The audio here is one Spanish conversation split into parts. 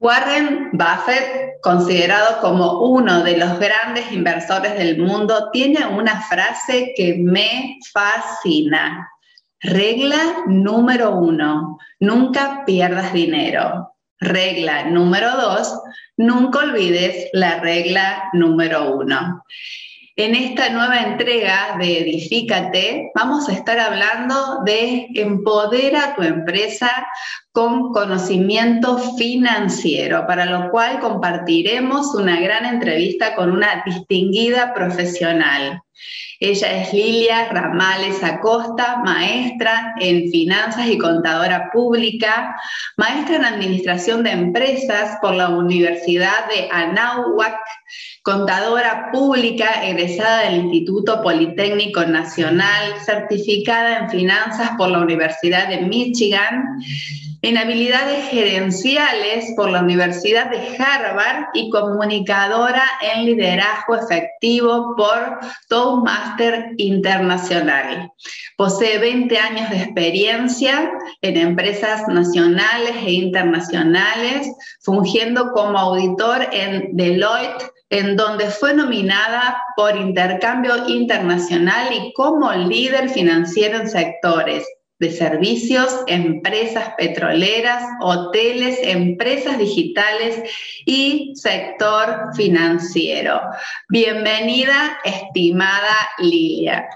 Warren Buffett, considerado como uno de los grandes inversores del mundo, tiene una frase que me fascina. Regla número uno, nunca pierdas dinero. Regla número dos, nunca olvides la regla número uno. En esta nueva entrega de Edifícate vamos a estar hablando de empodera tu empresa con conocimiento financiero, para lo cual compartiremos una gran entrevista con una distinguida profesional. Ella es Lilia Ramales Acosta, maestra en finanzas y contadora pública, maestra en administración de empresas por la Universidad de Anáhuac, contadora pública egresada del Instituto Politécnico Nacional, certificada en finanzas por la Universidad de Michigan en habilidades gerenciales por la Universidad de Harvard y comunicadora en liderazgo efectivo por Toastmaster Internacional. Posee 20 años de experiencia en empresas nacionales e internacionales, fungiendo como auditor en Deloitte, en donde fue nominada por Intercambio Internacional y como líder financiero en sectores de servicios, empresas petroleras, hoteles, empresas digitales y sector financiero. Bienvenida, estimada Lilia.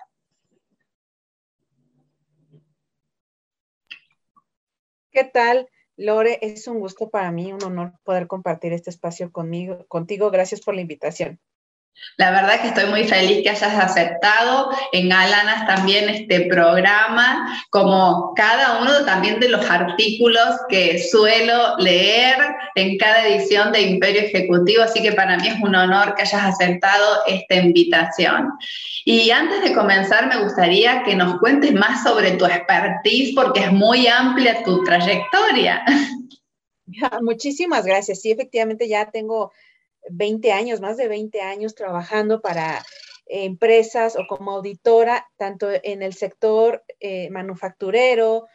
¿Qué tal? Lore, es un gusto para mí, un honor poder compartir este espacio conmigo, contigo. Gracias por la invitación. La verdad que estoy muy feliz que hayas aceptado. En Galanas también este programa, como cada uno también de los artículos que suelo leer en cada edición de Imperio Ejecutivo, así que para mí es un honor que hayas aceptado esta invitación. Y antes de comenzar, me gustaría que nos cuentes más sobre tu expertise, porque es muy amplia tu trayectoria. Muchísimas gracias. Sí, efectivamente ya tengo 20 años, más de 20 años trabajando para empresas o como auditora, tanto en el sector eh, manufacturero,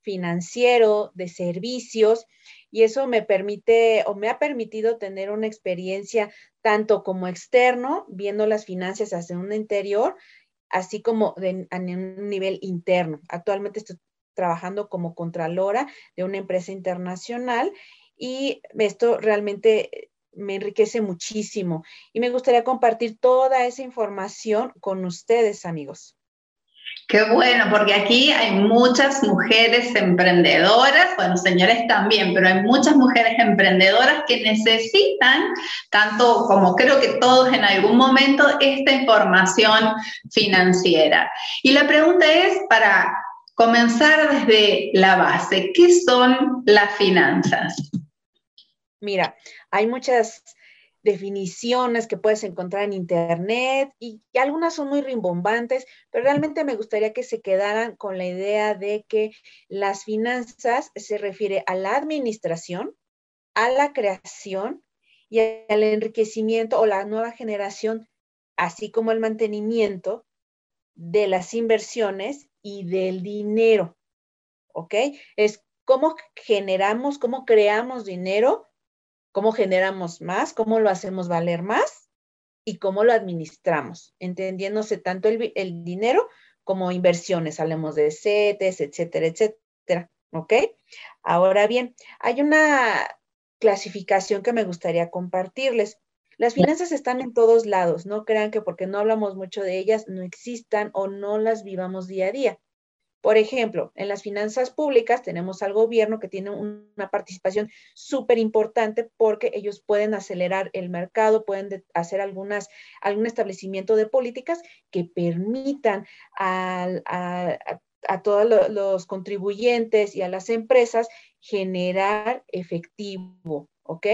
financiero, de servicios, y eso me permite o me ha permitido tener una experiencia tanto como externo, viendo las finanzas hacia un interior, así como a un nivel interno. Actualmente estoy trabajando como contralora de una empresa internacional y esto realmente me enriquece muchísimo y me gustaría compartir toda esa información con ustedes, amigos. Qué bueno, porque aquí hay muchas mujeres emprendedoras, bueno, señores también, pero hay muchas mujeres emprendedoras que necesitan, tanto como creo que todos en algún momento, esta información financiera. Y la pregunta es, para comenzar desde la base, ¿qué son las finanzas? Mira, hay muchas definiciones que puedes encontrar en internet y, algunas son muy rimbombantes, pero realmente me gustaría que se quedaran con la idea de que las finanzas se refiere a la administración, a la creación y al enriquecimiento o la nueva generación, así como el mantenimiento de las inversiones y del dinero. ¿Ok? Es cómo generamos, cómo creamos dinero cómo generamos más, cómo lo hacemos valer más y cómo lo administramos, entendiéndose tanto el, dinero como inversiones, hablemos de CETES, etcétera, etcétera. ¿Ok? Ahora bien, hay una clasificación que me gustaría compartirles. Las finanzas están en todos lados, no crean que porque no hablamos mucho de ellas no existan o no las vivamos día a día. Por ejemplo, en las finanzas públicas tenemos al gobierno que tiene una participación súper importante porque ellos pueden acelerar el mercado, pueden hacer algunas, algún establecimiento de políticas que permitan a, a todos los contribuyentes y a las empresas generar efectivo, ¿ok?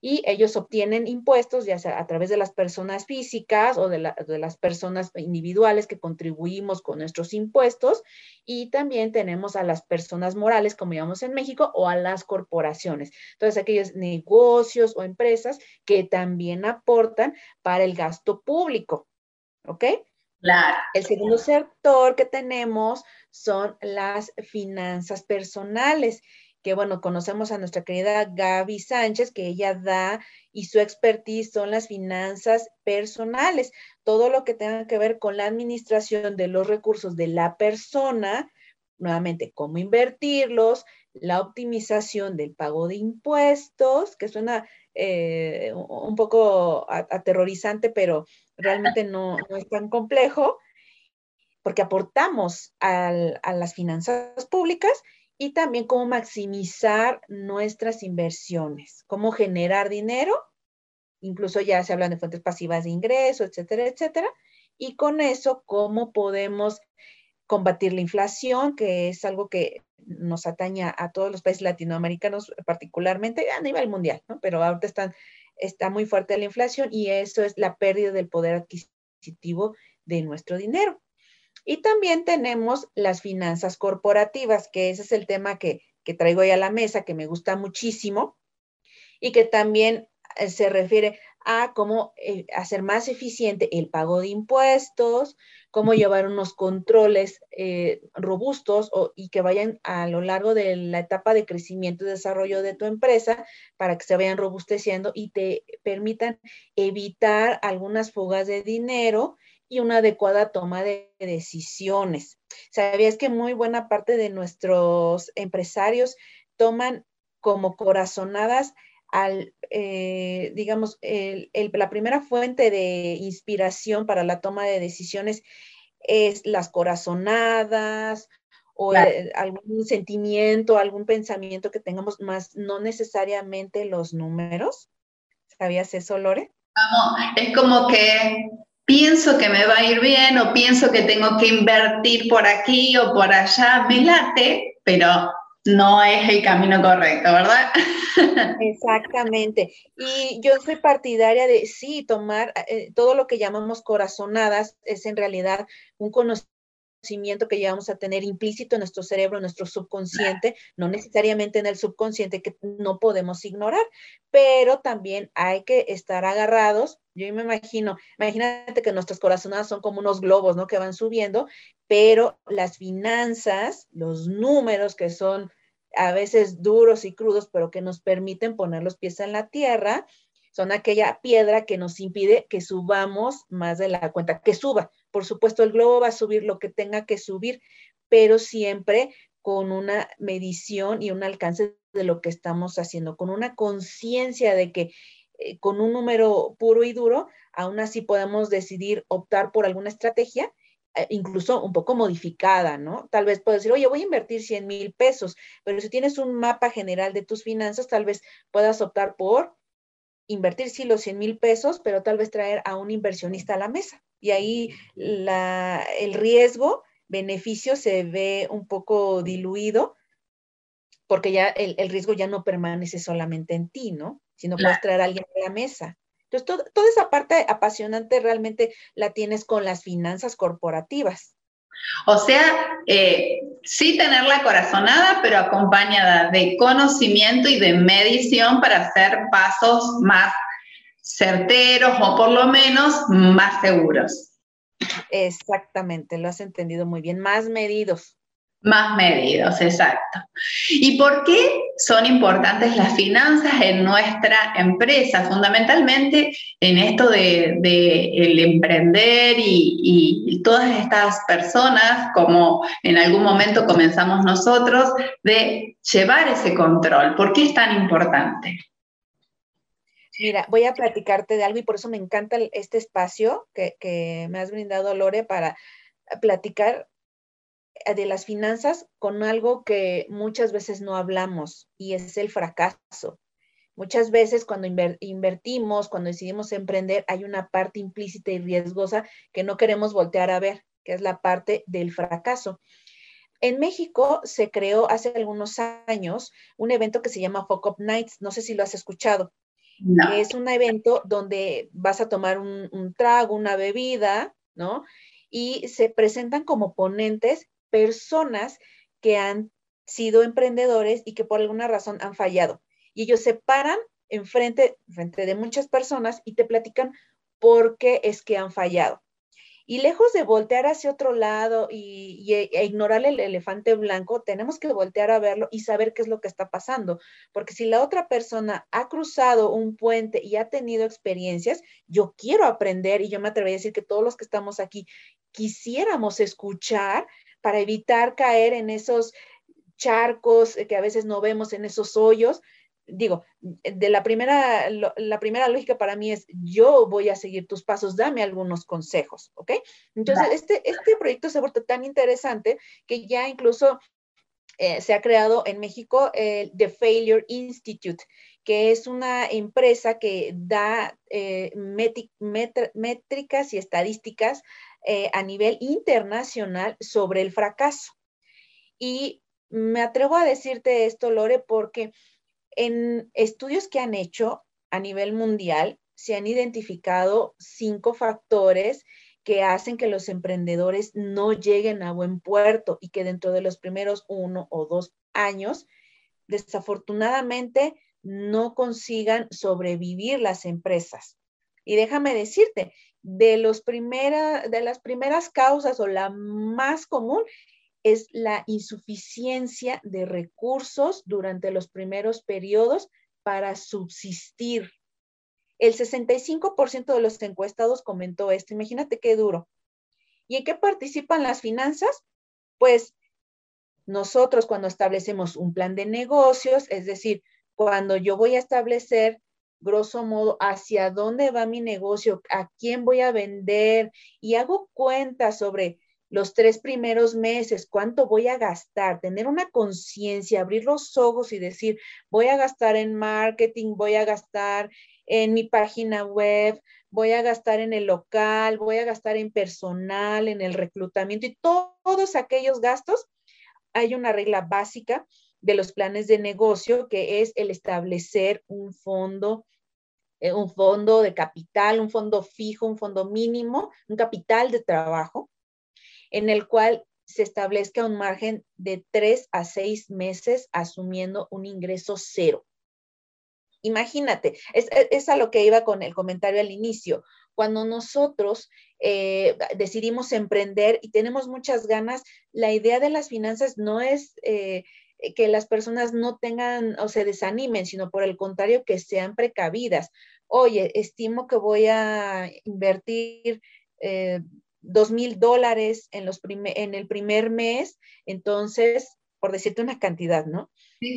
Y ellos obtienen impuestos, ya sea a través de las personas físicas o de, las personas individuales que contribuimos con nuestros impuestos, y también tenemos a las personas morales, como llamamos en México, o a las corporaciones. Entonces, aquellos negocios o empresas que también aportan para el gasto público, ¿ok? Claro. El segundo sector que tenemos son las finanzas personales que bueno, conocemos a nuestra querida Gaby Sánchez, que ella da y su expertise son las finanzas personales, todo lo que tenga que ver con la administración de los recursos de la persona, nuevamente, cómo invertirlos, la optimización del pago de impuestos, que suena eh, un poco aterrorizante, pero realmente no, es tan complejo, porque aportamos a las finanzas públicas y también cómo maximizar nuestras inversiones, cómo generar dinero, incluso ya se hablan de fuentes pasivas de ingreso, etcétera, etcétera, y con eso cómo podemos combatir la inflación, que es algo que nos ataña a todos los países latinoamericanos, particularmente a nivel mundial, ¿no? Pero ahorita están, está muy fuerte la inflación y eso es la pérdida del poder adquisitivo de nuestro dinero. Y también tenemos las finanzas corporativas, que ese es el tema que, traigo ahí a la mesa, que me gusta muchísimo y que también eh, se refiere a cómo eh, hacer más eficiente el pago de impuestos, cómo llevar unos controles eh, robustos y que vayan a lo largo de la etapa de crecimiento y desarrollo de tu empresa para que se vayan robusteciendo y te permitan evitar algunas fugas de dinero y una adecuada toma de decisiones. ¿Sabías que muy buena parte de nuestros empresarios toman como corazonadas al, eh, digamos, la primera fuente de inspiración para la toma de decisiones es las corazonadas o algún sentimiento, algún pensamiento que tengamos más, no necesariamente los números. ¿Sabías eso, Lore? Vamos, es como que pienso que me va a ir bien o pienso que tengo que invertir por aquí o por allá, me late, pero no es el camino correcto, ¿verdad? Exactamente. Y yo soy partidaria de sí, tomar eh, todo lo que llamamos corazonadas es en realidad un conocimiento que llevamos a tener implícito en nuestro cerebro, en nuestro subconsciente, no necesariamente en el subconsciente que no podemos ignorar, pero también hay que estar agarrados. Yo me imagino, imagínate que nuestras corazonadas son como unos globos, ¿no? Que van subiendo, pero las finanzas, los números que son a veces duros y crudos, pero que nos permiten poner los pies en la tierra, son aquella piedra que nos impide que subamos más de la cuenta, que suba. Por supuesto, el globo va a subir lo que tenga que subir, pero siempre con una medición y un alcance de lo que estamos haciendo, con una conciencia de que eh, con un número puro y duro, aún así podemos decidir optar por alguna estrategia eh, incluso un poco modificada, ¿no? Tal vez puedes decir, oye, voy a invertir 100 mil pesos, pero si tienes un mapa general de tus finanzas, tal vez puedas optar por invertir sí los 100 mil pesos, pero tal vez traer a un inversionista a la mesa. Y ahí el riesgo, beneficio se ve un poco diluido porque ya el, riesgo ya no permanece solamente en ti, ¿no? Sino puedes traer a alguien a la mesa. Entonces, toda esa parte apasionante realmente la tienes con las finanzas corporativas. O sea, eh, sí tener la corazonada, pero acompañada de conocimiento y de medición para hacer pasos más certeros o por lo menos más seguros. Exactamente, lo has entendido muy bien, más medidos. Más medidos, exacto. ¿Y por qué son importantes las finanzas en nuestra empresa? Fundamentalmente en esto de, el emprender y, y, todas estas personas, como en algún momento comenzamos nosotros, de llevar ese control. ¿Por qué es tan importante? Mira, voy a platicarte de algo y por eso me encanta este espacio que, que me has brindado, Lore, para platicar eh, de las finanzas con algo que muchas veces no hablamos y es el fracaso. Muchas veces cuando invertimos, cuando decidimos emprender, hay una parte implícita y riesgosa que no queremos voltear a ver, que es la parte del fracaso. En México se creó hace algunos años un evento que se llama Fuck Up Nights. No sé si lo has escuchado. Es un evento donde vas a tomar un, trago, una bebida, ¿no? Y se presentan como ponentes personas que han sido emprendedores y que por alguna razón han fallado. Y ellos se paran enfrente, frente de muchas personas y te platican por qué es que han fallado. Y lejos de voltear hacia otro lado y, e ignorar el elefante blanco, tenemos que voltear a verlo y saber qué es lo que está pasando. Porque si la otra persona ha cruzado un puente y ha tenido experiencias, yo quiero aprender y yo me atrevería a decir que todos los que estamos aquí quisiéramos escuchar para evitar caer en esos charcos que a veces no vemos, en esos hoyos, digo, de la primera, la primera lógica para mí es, yo voy a seguir tus pasos, dame algunos consejos, ¿ok? Entonces, este, este proyecto se ha vuelto tan interesante que ya incluso eh, se ha creado en México el The Failure Institute, que es una empresa que da eh, métricas y estadísticas eh, a nivel internacional sobre el fracaso. Y me atrevo a decirte esto, Lore, porque en estudios que han hecho a nivel mundial, se han identificado cinco factores que hacen que los emprendedores no lleguen a buen puerto y que dentro de los primeros uno o dos años, desafortunadamente, no consigan sobrevivir las empresas. Y déjame decirte, de, los de las primeras causas o la más común es la insuficiencia de recursos durante los primeros periodos para subsistir. El 65% de los encuestados comentó esto. Imagínate qué duro. ¿Y en qué participan las finanzas? Pues nosotros cuando establecemos un plan de negocios, es decir, cuando yo voy a establecer grosso modo hacia dónde va mi negocio, a quién voy a vender y hago cuentas sobre los tres primeros meses, cuánto voy a gastar, tener una conciencia, abrir los ojos y decir, voy a gastar en marketing, voy a gastar en mi página web, voy a gastar en el local, voy a gastar en personal, en el reclutamiento y todos aquellos gastos. Hay una regla básica de los planes de negocio que es el establecer un fondo eh, un fondo de capital, un fondo fijo, un fondo mínimo, un capital de trabajo en el cual se establezca un margen de tres a seis meses asumiendo un ingreso cero. Imagínate, es, a lo que iba con el comentario al inicio. Cuando nosotros eh, decidimos emprender y tenemos muchas ganas, la idea de las finanzas no es eh, que las personas no tengan o se desanimen, sino por el contrario, que sean precavidas. Oye, estimo que voy a invertir eh, dos mil dólares en, los en el primer mes, entonces, por decirte una cantidad, ¿no?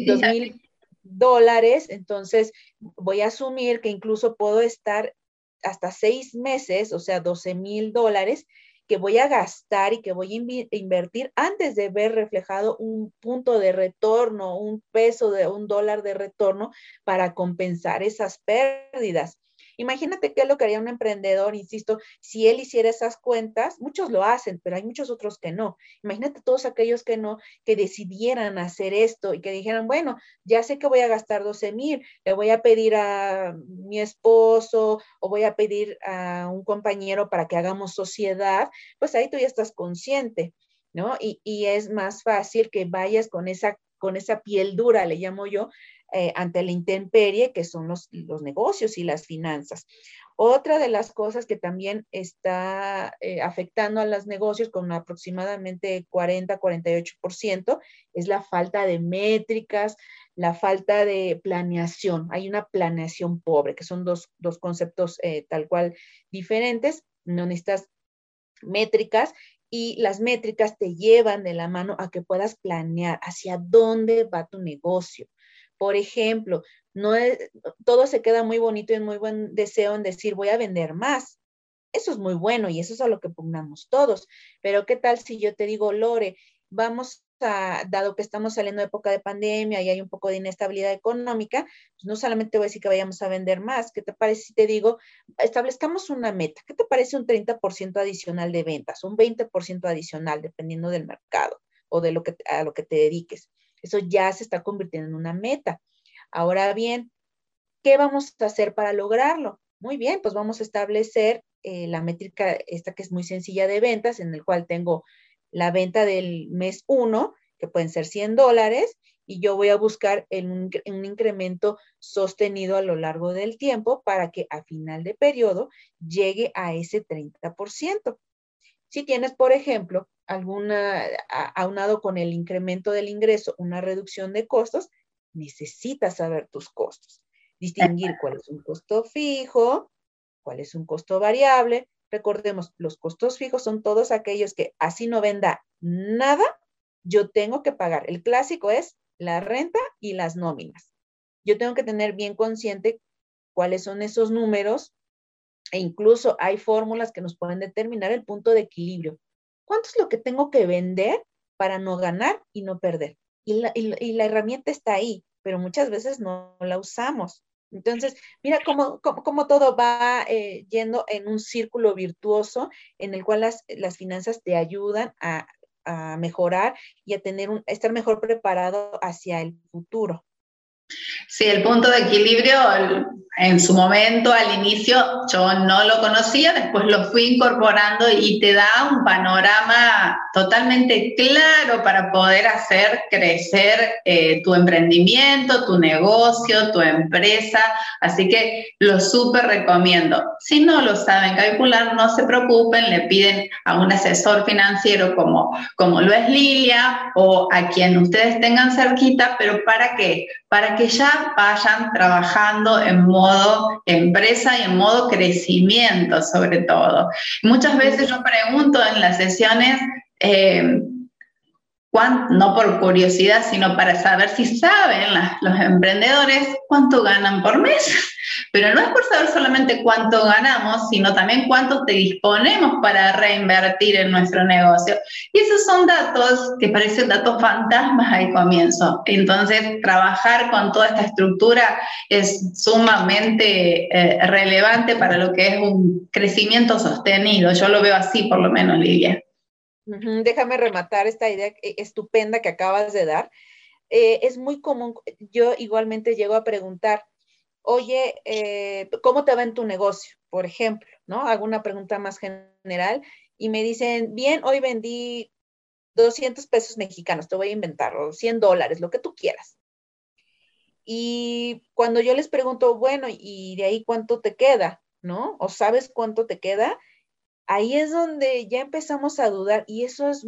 Dos mil dólares, entonces voy a asumir que incluso puedo estar hasta seis meses, o sea, 12 mil dólares, que voy a gastar y que voy a invertir antes de ver reflejado un punto de retorno, un peso de un dólar de retorno para compensar esas pérdidas. Imagínate qué es lo que haría un emprendedor, insisto, si él hiciera esas cuentas, muchos lo hacen, pero hay muchos otros que no. Imagínate todos aquellos que no, que decidieran hacer esto y que dijeran, bueno, ya sé que voy a gastar 12 mil, le voy a pedir a mi esposo o voy a pedir a un compañero para que hagamos sociedad, pues ahí tú ya estás consciente. ¿No? Y, y es más fácil que vayas con esa, con esa piel dura, le llamo yo, eh, ante la intemperie, que son los, los, negocios y las finanzas. Otra de las cosas que también está eh, afectando a los negocios con aproximadamente 40-48% es la falta de métricas, la falta de planeación. Hay una planeación pobre, que son dos, dos conceptos eh, tal cual diferentes. No necesitas métricas y las métricas te llevan de la mano a que puedas planear hacia dónde va tu negocio. Por ejemplo, no todo se queda muy bonito y en muy buen deseo en decir voy a vender más. Eso es muy bueno y eso es a lo que pongamos todos. Pero ¿qué tal si yo te digo, Lore, vamos a, dado que estamos saliendo de época de pandemia y hay un poco de inestabilidad económica, pues no solamente voy a decir que vayamos a vender más, ¿qué te parece si te digo, establezcamos una meta? ¿Qué te parece un 30% adicional de ventas, un 20% adicional, dependiendo del mercado? o de lo que, a lo que te dediques. Eso ya se está convirtiendo en una meta. Ahora bien, ¿qué vamos a hacer para lograrlo? Muy bien, pues vamos a establecer eh, la métrica, esta que es muy sencilla de ventas, en el cual tengo la venta del mes 1, que pueden ser 100 dólares, y yo voy a buscar un, un, incremento sostenido a lo largo del tiempo para que a final de periodo llegue a ese 30%. Si tienes, por ejemplo, alguna, aunado con el incremento del ingreso, una reducción de costos, necesitas saber tus costos. Distinguir cuál es un costo fijo, cuál es un costo variable. Recordemos, los costos fijos son todos aquellos que así no venda nada, yo tengo que pagar. El clásico es la renta y las nóminas. Yo tengo que tener bien consciente cuáles son esos números e incluso hay fórmulas que nos pueden determinar el punto de equilibrio. ¿Cuánto es lo que tengo que vender para no ganar y no perder? Y la, herramienta está ahí, pero muchas veces no la usamos. Entonces, mira cómo, todo va eh, yendo en un círculo virtuoso en el cual las, finanzas te ayudan a, mejorar y a tener a estar mejor preparado hacia el futuro. Sí, el punto de equilibrio en su momento, al inicio, yo no lo conocía, después lo fui incorporando y te da un panorama totalmente claro para poder hacer crecer eh, tu emprendimiento, tu negocio, tu empresa. Así que lo súper recomiendo. Si no lo saben calcular, no se preocupen, le piden a un asesor financiero como, como lo es Lilia o a quien ustedes tengan cerquita, pero ¿para qué? Para que ya vayan trabajando en modo empresa y en modo crecimiento sobre todo. Muchas veces yo pregunto en las sesiones, eh, no por curiosidad, sino para saber si saben los emprendedores cuánto ganan por mes. Pero no es por saber solamente cuánto ganamos, sino también cuánto te disponemos para reinvertir en nuestro negocio. Y esos son datos que parecen datos fantasmas al comienzo. Entonces, trabajar con toda esta estructura es sumamente eh, relevante para lo que es un crecimiento sostenido. Yo lo veo así, por lo menos, Lidia. Déjame rematar esta idea e, estupenda que acabas de dar. Eh, es muy común, yo igualmente llego a preguntar, oye, eh, ¿cómo te va en tu negocio? Por ejemplo, ¿no? Hago una pregunta más general y me dicen, bien, hoy vendí 200 pesos mexicanos, te voy a inventar, o 100 dólares, lo que tú quieras. Y cuando yo les pregunto, bueno, ¿y de ahí cuánto te queda? ¿No? ¿O sabes cuánto te queda? Ahí es donde ya empezamos a dudar y eso es,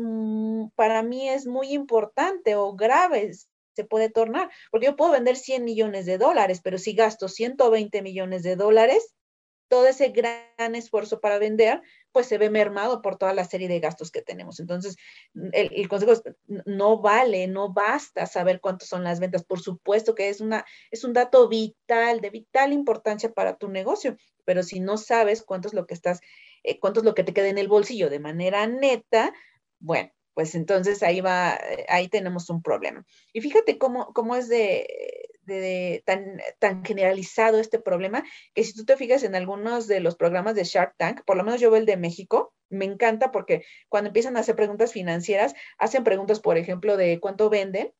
para mí es muy importante o grave, se puede tornar, porque yo puedo vender 100 millones de dólares, pero si gasto 120 millones de dólares, todo ese gran esfuerzo para vender, pues se ve mermado por toda la serie de gastos que tenemos. Entonces, el, consejo es, no vale, no basta saber cuántas son las ventas. Por supuesto que es, una, es un dato vital, de vital importancia para tu negocio, pero si no sabes cuánto es lo que estás eh, cuánto es lo que te queda en el bolsillo de manera neta, bueno, pues entonces ahí va, eh, ahí tenemos un problema. Y fíjate cómo, cómo es de, tan, tan generalizado este problema, que si tú te fijas en algunos de los programas de Shark Tank, por lo menos yo veo el de México, me encanta porque cuando empiezan a hacer preguntas financieras, hacen preguntas, por ejemplo, de cuánto venden,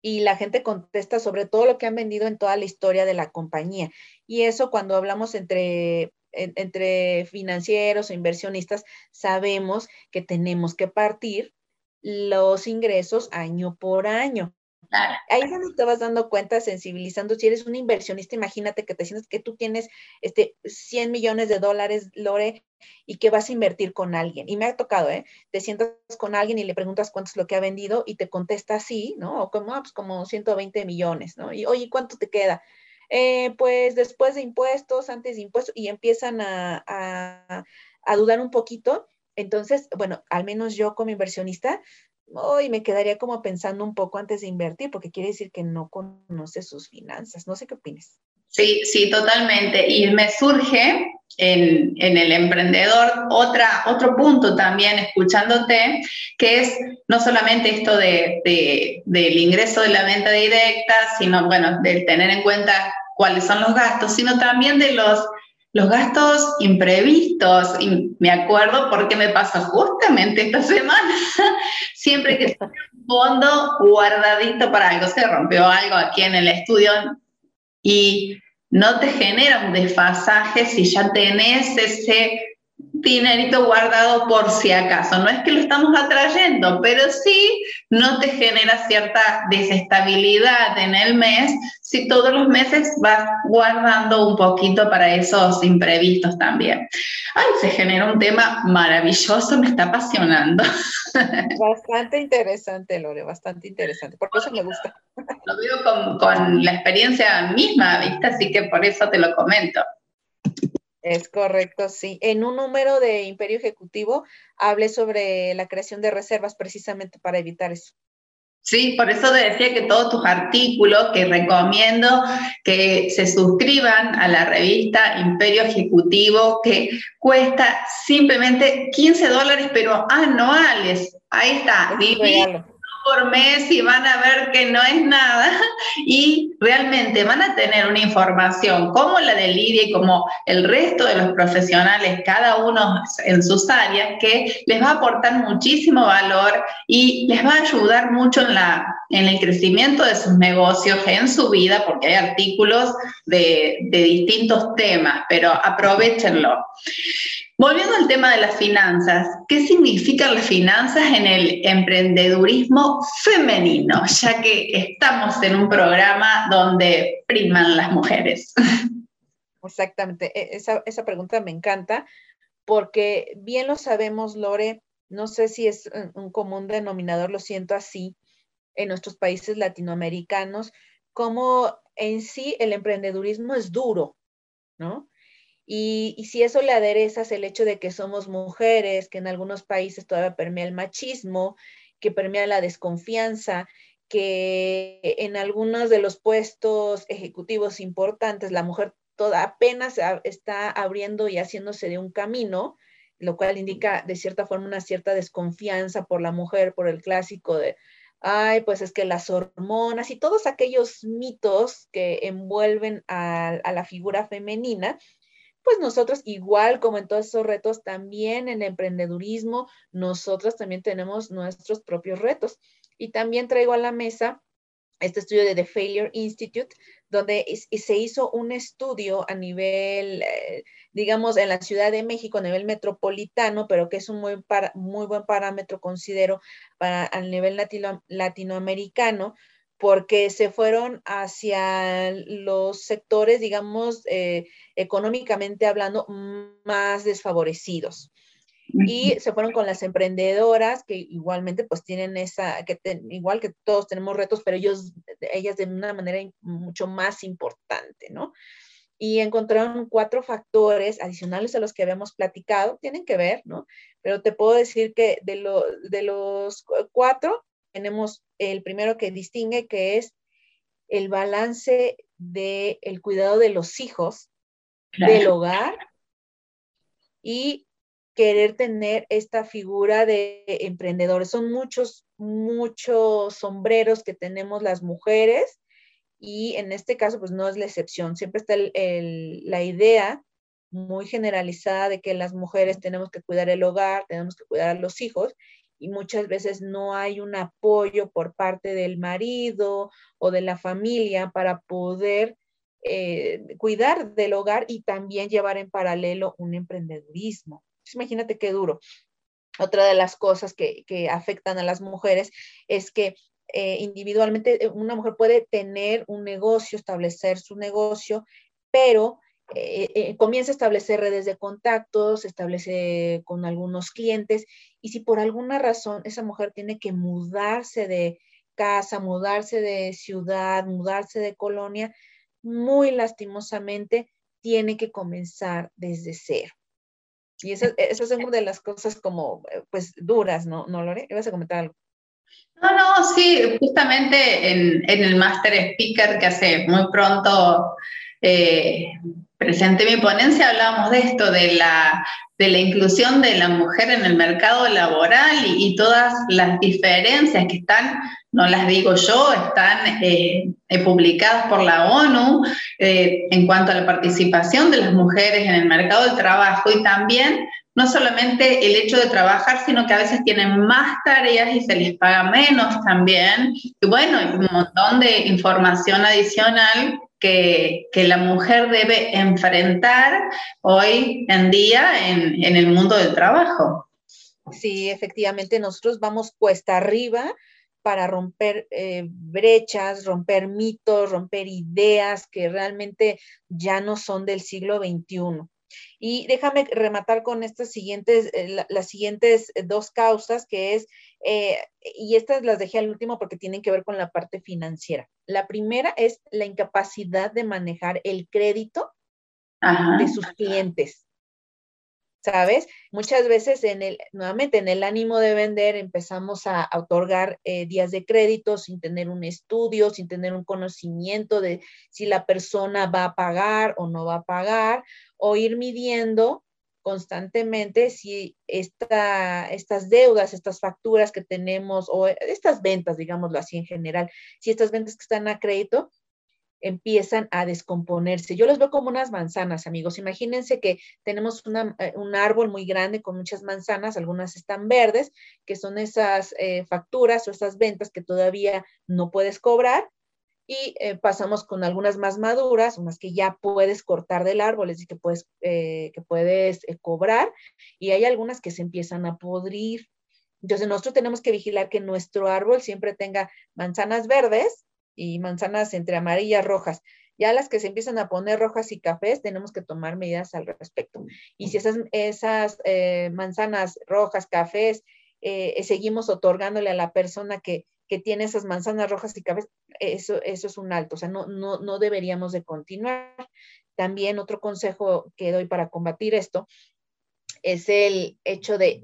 y la gente contesta sobre todo lo que han vendido en toda la historia de la compañía. Y eso cuando hablamos entre entre financieros o inversionistas, sabemos que tenemos que partir los ingresos año por año. Ahí es donde te vas dando cuenta, sensibilizando. Si eres un inversionista, imagínate que te sientes que tú tienes este 100 millones de dólares, Lore, y que vas a invertir con alguien. Y me ha tocado, ¿eh? Te sientas con alguien y le preguntas cuánto es lo que ha vendido y te contesta así, ¿no? O como, ah, pues como 120 millones, ¿no? Y oye, ¿cuánto te queda? Eh, pues después de impuestos, antes de impuestos, y empiezan a, a, dudar un poquito. Entonces, bueno, al menos yo como inversionista, hoy me quedaría como pensando un poco antes de invertir, porque quiere decir que no conoce sus finanzas. No sé qué opinas. Sí, sí, totalmente. Y me surge en, en, el emprendedor. Otra, otro punto también, escuchándote, que es no solamente esto de, de, del ingreso de la venta directa, sino, bueno, del tener en cuenta cuáles son los gastos, sino también de los los gastos imprevistos, y me acuerdo porque me pasó justamente esta semana, siempre que un fondo guardadito para algo, se rompió algo aquí en el estudio. Y no te genera un desfasaje si ya tenés ese dinerito guardado por si acaso. No es que lo estamos atrayendo, pero sí no te genera cierta desestabilidad en el mes si todos los meses vas guardando un poquito para esos imprevistos también. Ay, se genera un tema maravilloso, me está apasionando. Bastante interesante, Lore, bastante interesante. Por eso me gusta. Lo veo con, con la experiencia misma, ¿viste? Así que por eso te lo comento. Es correcto, sí. En un número de Imperio Ejecutivo hablé sobre la creación de reservas precisamente para evitar eso. Sí, por eso te decía que todos tus artículos, que recomiendo que se suscriban a la revista Imperio Ejecutivo, que cuesta simplemente 15 dólares, pero anuales. Ahí está, por mes y van a ver que no es nada. Y realmente van a tener una información como la de Lidia y como el resto de los profesionales, cada uno en sus áreas, que les va a aportar muchísimo valor y les va a ayudar mucho en, la, en el crecimiento de sus negocios, en su vida, porque hay artículos de, de distintos temas, pero aprovechenlo. Volviendo al tema de las finanzas, ¿qué significan las finanzas en el emprendedurismo femenino? Ya que estamos en un programa donde priman las mujeres. Exactamente, e, esa, esa pregunta me encanta porque bien lo sabemos, Lore, no sé si es un común denominador, lo siento así, en nuestros países latinoamericanos, como en sí el emprendedurismo es duro, ¿no? Y, si eso le aderezas el hecho de que somos mujeres, que en algunos países todavía permea el machismo, que permea la desconfianza, que en algunos de los puestos ejecutivos importantes la mujer toda apenas está abriendo y haciéndose de un camino, lo cual indica de cierta forma una cierta desconfianza por la mujer, por el clásico de, ay, pues es que las hormonas y todos aquellos mitos que envuelven a la figura femenina, pues nosotros, igual como en todos esos retos, también en emprendedurismo, nosotros también tenemos nuestros propios retos. Y también traigo a la mesa este estudio de The Failure Institute, donde se hizo un estudio a nivel, eh, digamos, en la Ciudad de México, a nivel metropolitano, pero que es un muy, muy buen parámetro, considero, para a nivel latinoamericano, porque se fueron hacia los sectores, digamos, eh, económicamente hablando, más desfavorecidos. Y se fueron con las emprendedoras que igualmente pues tienen esa, que igual que todos tenemos retos, pero ellos, ellas de una manera mucho más importante, ¿no? Y encontraron cuatro factores adicionales a los que habíamos platicado, tienen que ver, ¿no? Pero te puedo decir que de, lo, de los cuatro, tenemos el primero que distingue, que es el balance del el cuidado de los hijos, del hogar y querer tener esta figura de emprendedores. Son muchos, muchos sombreros que tenemos las mujeres y en este caso pues no es la excepción. Siempre está la idea muy generalizada de que las mujeres tenemos que cuidar el hogar, tenemos que cuidar a los hijos y muchas veces no hay un apoyo por parte del marido o de la familia para poder eh, cuidar del hogar y también llevar en paralelo un emprendedurismo. Imagínate qué duro. Otra de las cosas que, afectan a las mujeres es que eh, individualmente eh, una mujer puede tener un negocio, establecer su negocio, pero eh, comienza a establecer redes de contactos, se establece con algunos clientes y si por alguna razón esa mujer tiene que mudarse de casa, mudarse de ciudad, mudarse de colonia, muy lastimosamente tiene que comenzar desde cero. Y esa, es una de las cosas como, eh, pues, duras, ¿no, ¿No Lore? ¿Ibas a comentar algo? No, no, sí, justamente en, en el Master Speaker que hace muy pronto presenté mi ponencia hablábamos de esto, de la, de la inclusión de la mujer en el mercado laboral y, todas las diferencias que están, no las digo yo, están eh, eh, publicadas por la ONU eh, en cuanto a la participación de las mujeres en el mercado del trabajo y también no solamente el hecho de trabajar, sino que a veces tienen más tareas y se les paga menos también. Y bueno, un montón de información adicional que, la mujer debe enfrentar hoy en día en, el mundo del trabajo. Sí, efectivamente, nosotros vamos cuesta arriba para romper eh, brechas, romper mitos, romper ideas que realmente ya no son del siglo XXI. Y déjame rematar con estas siguientes, eh, las siguientes eh, dos causas, que es, eh, y estas las dejé al último porque tienen que ver con la parte financiera. La primera es la incapacidad de manejar el crédito de sus clientes. ¿Sabes? Muchas veces en el, nuevamente en el ánimo de vender empezamos a, otorgar eh, días de crédito sin tener un estudio, sin tener un conocimiento de si la persona va a pagar o no va a pagar, o ir midiendo constantemente si esta, estas deudas, estas facturas que tenemos o estas ventas, digámoslo así en general, si estas ventas que están a crédito empiezan a descomponerse. Yo los veo como unas manzanas, amigos. Imagínense que tenemos eh, un árbol muy grande con muchas manzanas, algunas están verdes, que son esas eh, facturas o esas ventas que todavía no puedes cobrar. Y eh, pasamos con algunas más maduras, unas que ya puedes cortar del árbol, es decir, que puedes, que puedes cobrar. Y hay algunas que se empiezan a podrir. Entonces, nosotros tenemos que vigilar que nuestro árbol siempre tenga manzanas verdes y manzanas entre amarillas, rojas. Ya las que se empiezan a poner rojas y cafés, tenemos que tomar medidas al respecto. Y si esas, esas eh, manzanas rojas, cafés, eh, seguimos otorgándole a la persona que, que, tiene esas manzanas rojas y cafés, eso, eso es un alto, o sea, no, no, no deberíamos de continuar. También otro consejo que doy para combatir esto es el hecho de,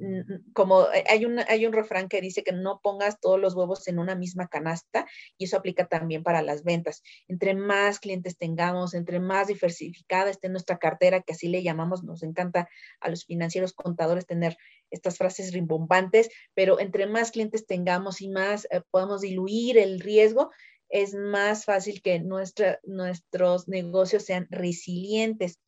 como hay un, hay un refrán que dice que no pongas todos los huevos en una misma canasta y eso aplica también para las ventas. Entre más clientes tengamos, entre más diversificada esté nuestra cartera, que así le llamamos, nos encanta a los financieros contadores tener estas frases rimbombantes, pero entre más clientes tengamos y más eh, podamos diluir el riesgo, es más fácil que nuestra, nuestros negocios sean resilientes.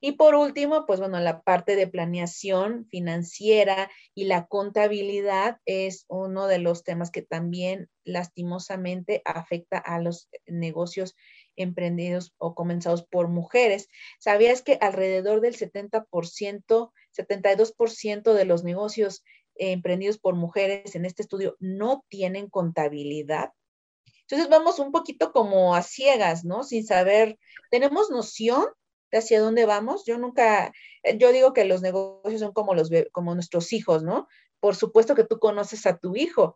Y por último, pues bueno, la parte de planeación financiera y la contabilidad es uno de los temas que también lastimosamente afecta a los negocios emprendidos o comenzados por mujeres. ¿Sabías que alrededor del 70%, 72% de los negocios emprendidos por mujeres en este estudio no tienen contabilidad? Entonces vamos un poquito como a ciegas, ¿no? Sin saber, tenemos noción hacia dónde vamos. Yo nunca, eh, yo digo que los negocios son como, los, como nuestros hijos, ¿no? Por supuesto que tú conoces a tu hijo,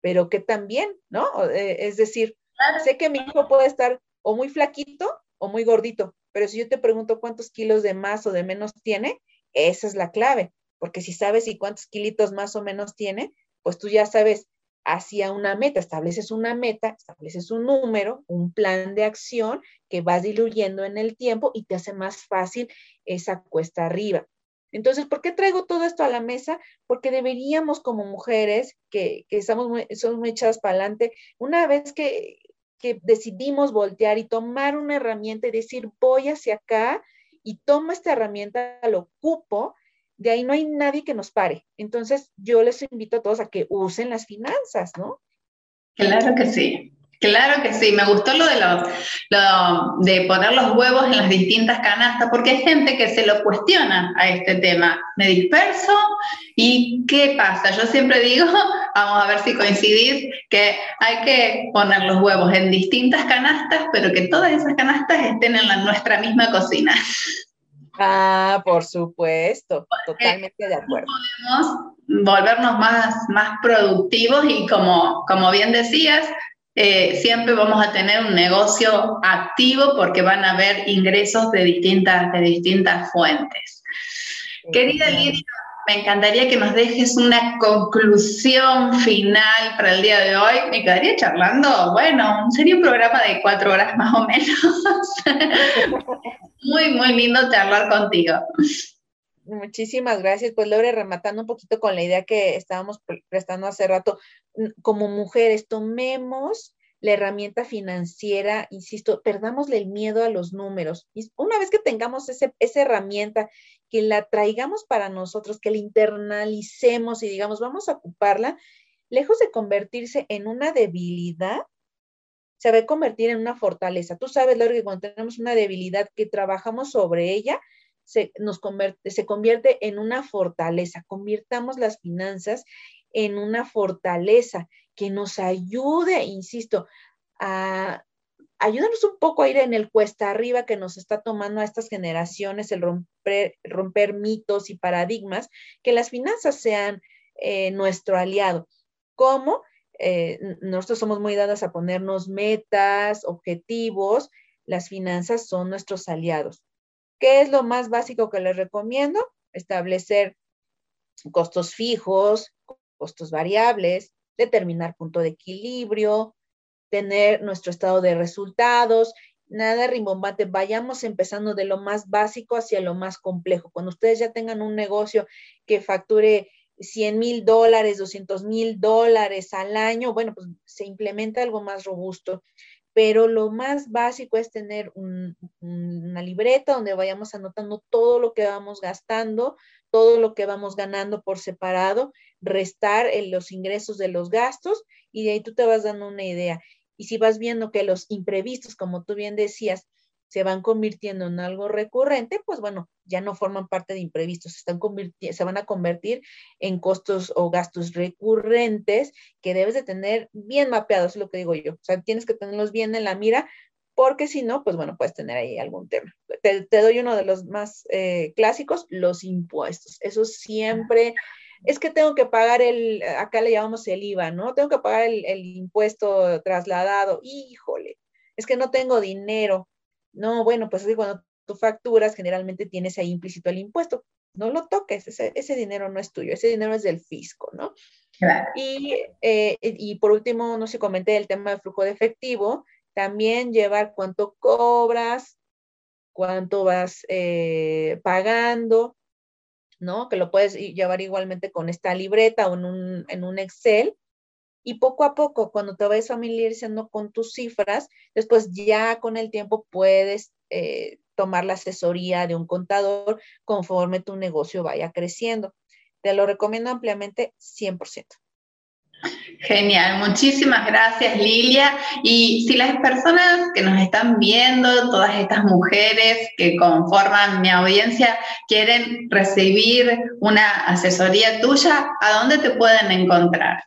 pero que también, ¿no? Eh, es decir, sé que mi hijo puede estar o muy flaquito o muy gordito, pero si yo te pregunto cuántos kilos de más o de menos tiene, esa es la clave, porque si sabes y cuántos kilitos más o menos tiene, pues tú ya sabes hacia una meta, estableces una meta, estableces un número, un plan de acción que vas diluyendo en el tiempo y te hace más fácil esa cuesta arriba. Entonces, ¿por qué traigo todo esto a la mesa? Porque deberíamos como mujeres que, que estamos muy, somos muy echadas para adelante, una vez que, que decidimos voltear y tomar una herramienta y decir, voy hacia acá y tomo esta herramienta, lo ocupo, de ahí no hay nadie que nos pare. Entonces, yo les invito a todos a que usen las finanzas, ¿no? Claro que sí. Claro que sí, me gustó lo de, lo, de poner los huevos en las distintas canastas, porque hay gente que se lo cuestiona a este tema. Me disperso y ¿qué pasa? Yo siempre digo, vamos a ver si coincidís, que hay que poner los huevos en distintas canastas, pero que todas esas canastas estén en la, nuestra misma cocina. Ah, por supuesto, totalmente de acuerdo. Podemos volvernos más, más productivos y como, como bien decías, eh, siempre vamos a tener un negocio activo porque van a haber ingresos de distintas, de distintas fuentes. Querida Lidia, me encantaría que nos dejes una conclusión final para el día de hoy. Me quedaría charlando, bueno, sería un programa de cuatro horas más o menos. muy, muy lindo charlar contigo. Muchísimas gracias. Pues Lore, rematando un poquito con la idea que estábamos prestando hace rato, como mujeres, tomemos la herramienta financiera, insisto, perdámosle el miedo a los números. Y una vez que tengamos ese, esa herramienta, que la traigamos para nosotros, que la internalicemos y digamos, vamos a ocuparla, lejos de convertirse en una debilidad, se va a convertir en una fortaleza. Tú sabes, Laura, que cuando tenemos una debilidad que trabajamos sobre ella, se, nos convierte, se convierte en una fortaleza. Convirtamos las finanzas en una fortaleza que nos ayude, insisto, a ayudarnos un poco a ir en el cuesta arriba que nos está tomando a estas generaciones, el romper, romper mitos y paradigmas, que las finanzas sean eh, nuestro aliado. ¿Cómo? Eh, nosotros somos muy dadas a ponernos metas, objetivos, las finanzas son nuestros aliados. ¿Qué es lo más básico que les recomiendo? Establecer costos fijos, costos variables, determinar punto de equilibrio, tener nuestro estado de resultados, nada rimbombante, vayamos empezando de lo más básico hacia lo más complejo. Cuando ustedes ya tengan un negocio que facture 100 mil dólares, 200 mil dólares al año, bueno, pues se implementa algo más robusto. Pero lo más básico es tener una libreta donde vayamos anotando todo lo que vamos gastando, todo lo que vamos ganando por separado, restar los ingresos de los gastos y de ahí tú te vas dando una idea. Y si vas viendo que los imprevistos, como tú bien decías, se van convirtiendo en algo recurrente, pues bueno, ya no forman parte de imprevistos, se, están se van a convertir en costos o gastos recurrentes que debes de tener bien mapeados, es lo que digo yo. O sea, tienes que tenerlos bien en la mira, porque si no, pues bueno, puedes tener ahí algún tema. Te, doy uno de los más eh, clásicos, los impuestos. Eso siempre es que tengo que pagar el, acá le llamamos el IVA, ¿no? Tengo que pagar el, el impuesto trasladado. Híjole, es que no tengo dinero. No, bueno, pues es que cuando tú facturas, generalmente tienes ahí implícito el impuesto. No lo toques, ese, dinero no es tuyo, ese dinero es del fisco, ¿no? Y, eh, y por último, no sé, comenté el tema del flujo de efectivo, también llevar cuánto cobras, cuánto vas eh, pagando, ¿no? Que lo puedes llevar igualmente con esta libreta o en un, en un Excel y poco a poco, cuando te vayas familiarizando con tus cifras, después ya con el tiempo puedes eh, tomar la asesoría de un contador conforme tu negocio vaya creciendo. Te lo recomiendo ampliamente 100%. Genial, muchísimas gracias Lilia. Y si las personas que nos están viendo, todas estas mujeres que conforman mi audiencia, quieren recibir una asesoría tuya, ¿a dónde te pueden encontrar?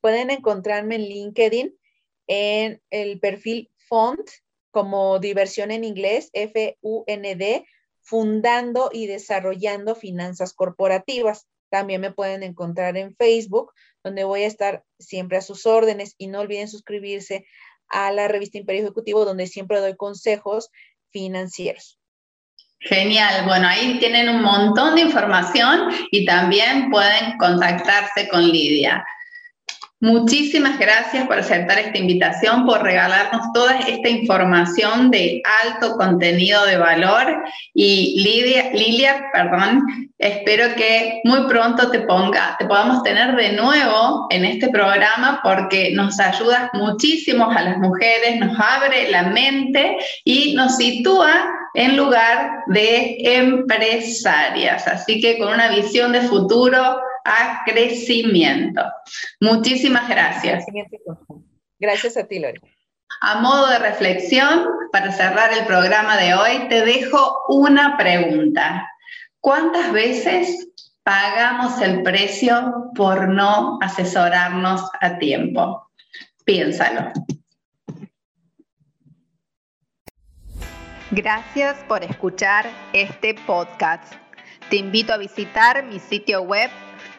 Pueden encontrarme en LinkedIn en el perfil Font como diversión en inglés, F-U-N-D, fundando y desarrollando finanzas corporativas. También me pueden encontrar en Facebook, donde voy a estar siempre a sus órdenes y no olviden suscribirse a la revista Imperio Ejecutivo, donde siempre doy consejos financieros. Genial, bueno, ahí tienen un montón de información y también pueden contactarse con Lidia. Muchísimas gracias por aceptar esta invitación, por regalarnos toda esta información de alto contenido de valor. Y Lidia, Lilia, perdón, espero que muy pronto te ponga, te podamos tener de nuevo en este programa porque nos ayudas muchísimo a las mujeres, nos abre la mente y nos sitúa en lugar de empresarias. Así que con una visión de futuro a crecimiento. Muchísimas gracias. Gracias a ti, Lori. A modo de reflexión, para cerrar el programa de hoy, te dejo una pregunta. ¿Cuántas veces pagamos el precio por no asesorarnos a tiempo? Piénsalo. Gracias por escuchar este podcast. Te invito a visitar mi sitio web